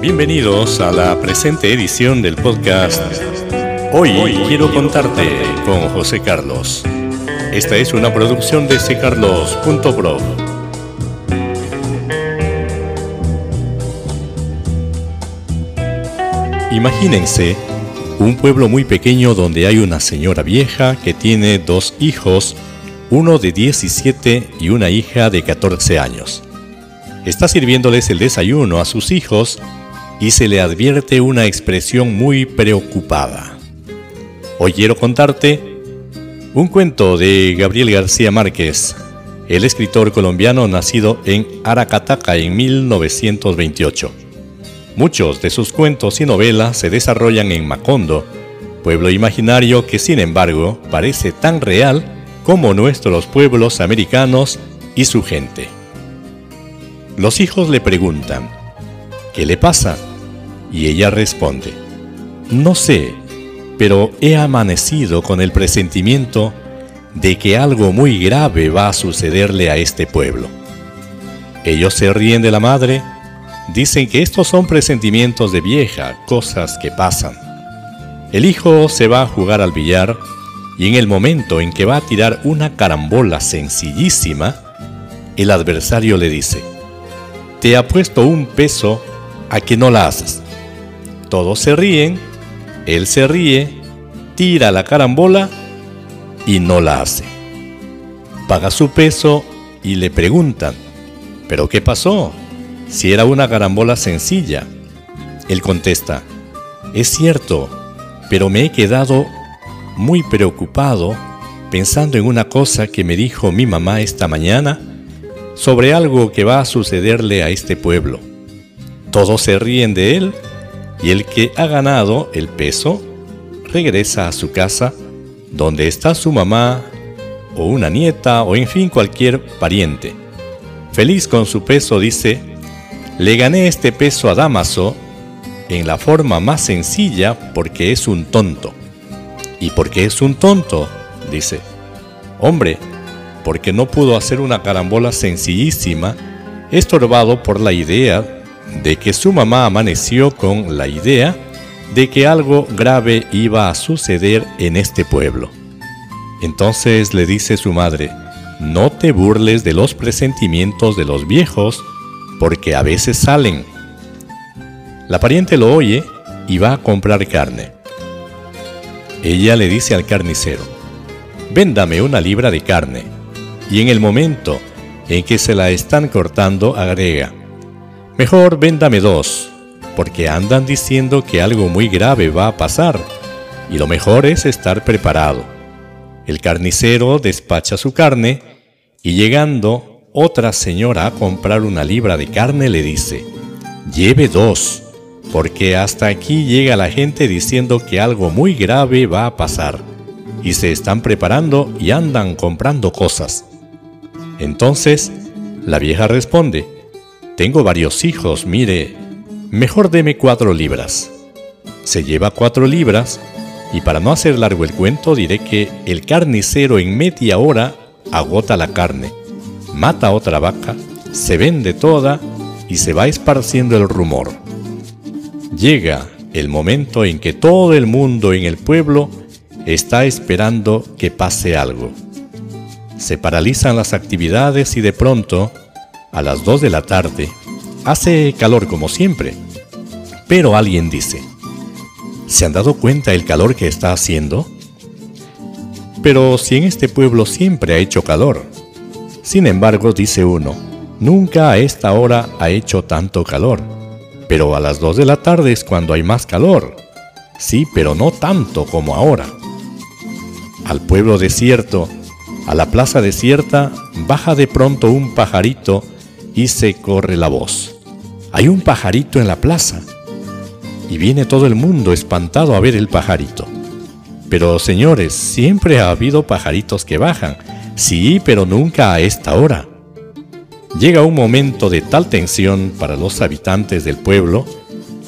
Bienvenidos a la presente edición del podcast Hoy quiero contarte con José Carlos. Esta es una producción de ccarlos.pro. Imagínense un pueblo muy pequeño donde hay una señora vieja que tiene dos hijos, uno de 17 y una hija de 14 años. Está sirviéndoles el desayuno a sus hijos y se le advierte una expresión muy preocupada. Hoy quiero contarte un cuento de Gabriel García Márquez, el escritor colombiano nacido en Aracataca en 1928. Muchos de sus cuentos y novelas se desarrollan en Macondo, pueblo imaginario que sin embargo parece tan real como nuestros pueblos americanos y su gente. Los hijos le preguntan, ¿qué le pasa? Y ella responde, no sé, pero he amanecido con el presentimiento de que algo muy grave va a sucederle a este pueblo. Ellos se ríen de la madre, dicen que estos son presentimientos de vieja, cosas que pasan. El hijo se va a jugar al billar y en el momento en que va a tirar una carambola sencillísima, el adversario le dice, te ha puesto un peso a que no la haces. Todos se ríen, él se ríe, tira la carambola y no la hace. Paga su peso y le preguntan, ¿pero qué pasó? Si era una carambola sencilla. Él contesta, es cierto, pero me he quedado muy preocupado pensando en una cosa que me dijo mi mamá esta mañana sobre algo que va a sucederle a este pueblo. Todos se ríen de él y el que ha ganado el peso regresa a su casa donde está su mamá o una nieta o en fin cualquier pariente. Feliz con su peso dice, le gané este peso a Damaso en la forma más sencilla porque es un tonto. ¿Y por qué es un tonto? dice. Hombre, porque no pudo hacer una carambola sencillísima, estorbado por la idea de que su mamá amaneció con la idea de que algo grave iba a suceder en este pueblo. Entonces le dice su madre, no te burles de los presentimientos de los viejos, porque a veces salen. La pariente lo oye y va a comprar carne. Ella le dice al carnicero, véndame una libra de carne, y en el momento en que se la están cortando agrega, Mejor véndame dos, porque andan diciendo que algo muy grave va a pasar, y lo mejor es estar preparado. El carnicero despacha su carne, y llegando otra señora a comprar una libra de carne le dice, lleve dos, porque hasta aquí llega la gente diciendo que algo muy grave va a pasar, y se están preparando y andan comprando cosas. Entonces, la vieja responde, tengo varios hijos, mire, mejor deme cuatro libras. Se lleva cuatro libras y para no hacer largo el cuento diré que el carnicero en media hora agota la carne, mata otra vaca, se vende toda y se va esparciendo el rumor. Llega el momento en que todo el mundo en el pueblo está esperando que pase algo. Se paralizan las actividades y de pronto a las 2 de la tarde. Hace calor como siempre. Pero alguien dice, ¿se han dado cuenta el calor que está haciendo? Pero si en este pueblo siempre ha hecho calor. Sin embargo, dice uno, nunca a esta hora ha hecho tanto calor. Pero a las 2 de la tarde es cuando hay más calor. Sí, pero no tanto como ahora. Al pueblo desierto, a la plaza desierta, baja de pronto un pajarito y se corre la voz. Hay un pajarito en la plaza. Y viene todo el mundo espantado a ver el pajarito. Pero señores, siempre ha habido pajaritos que bajan. Sí, pero nunca a esta hora. Llega un momento de tal tensión para los habitantes del pueblo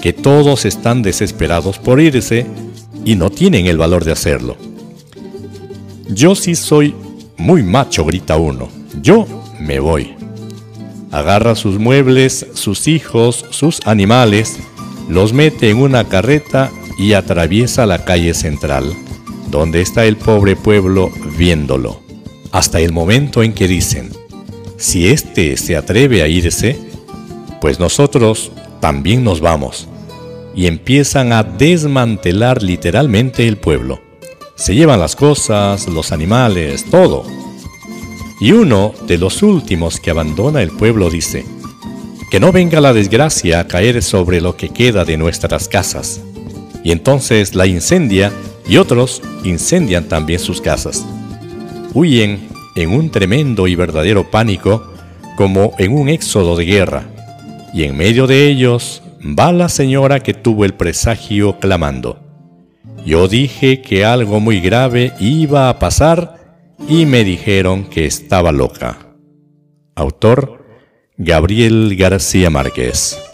que todos están desesperados por irse y no tienen el valor de hacerlo. Yo sí soy muy macho, grita uno. Yo me voy agarra sus muebles, sus hijos, sus animales, los mete en una carreta y atraviesa la calle central, donde está el pobre pueblo viéndolo, hasta el momento en que dicen, si éste se atreve a irse, pues nosotros también nos vamos. Y empiezan a desmantelar literalmente el pueblo. Se llevan las cosas, los animales, todo. Y uno de los últimos que abandona el pueblo dice, que no venga la desgracia a caer sobre lo que queda de nuestras casas. Y entonces la incendia y otros incendian también sus casas. Huyen en un tremendo y verdadero pánico como en un éxodo de guerra, y en medio de ellos va la señora que tuvo el presagio clamando. Yo dije que algo muy grave iba a pasar y me dijeron que estaba loca. Autor Gabriel García Márquez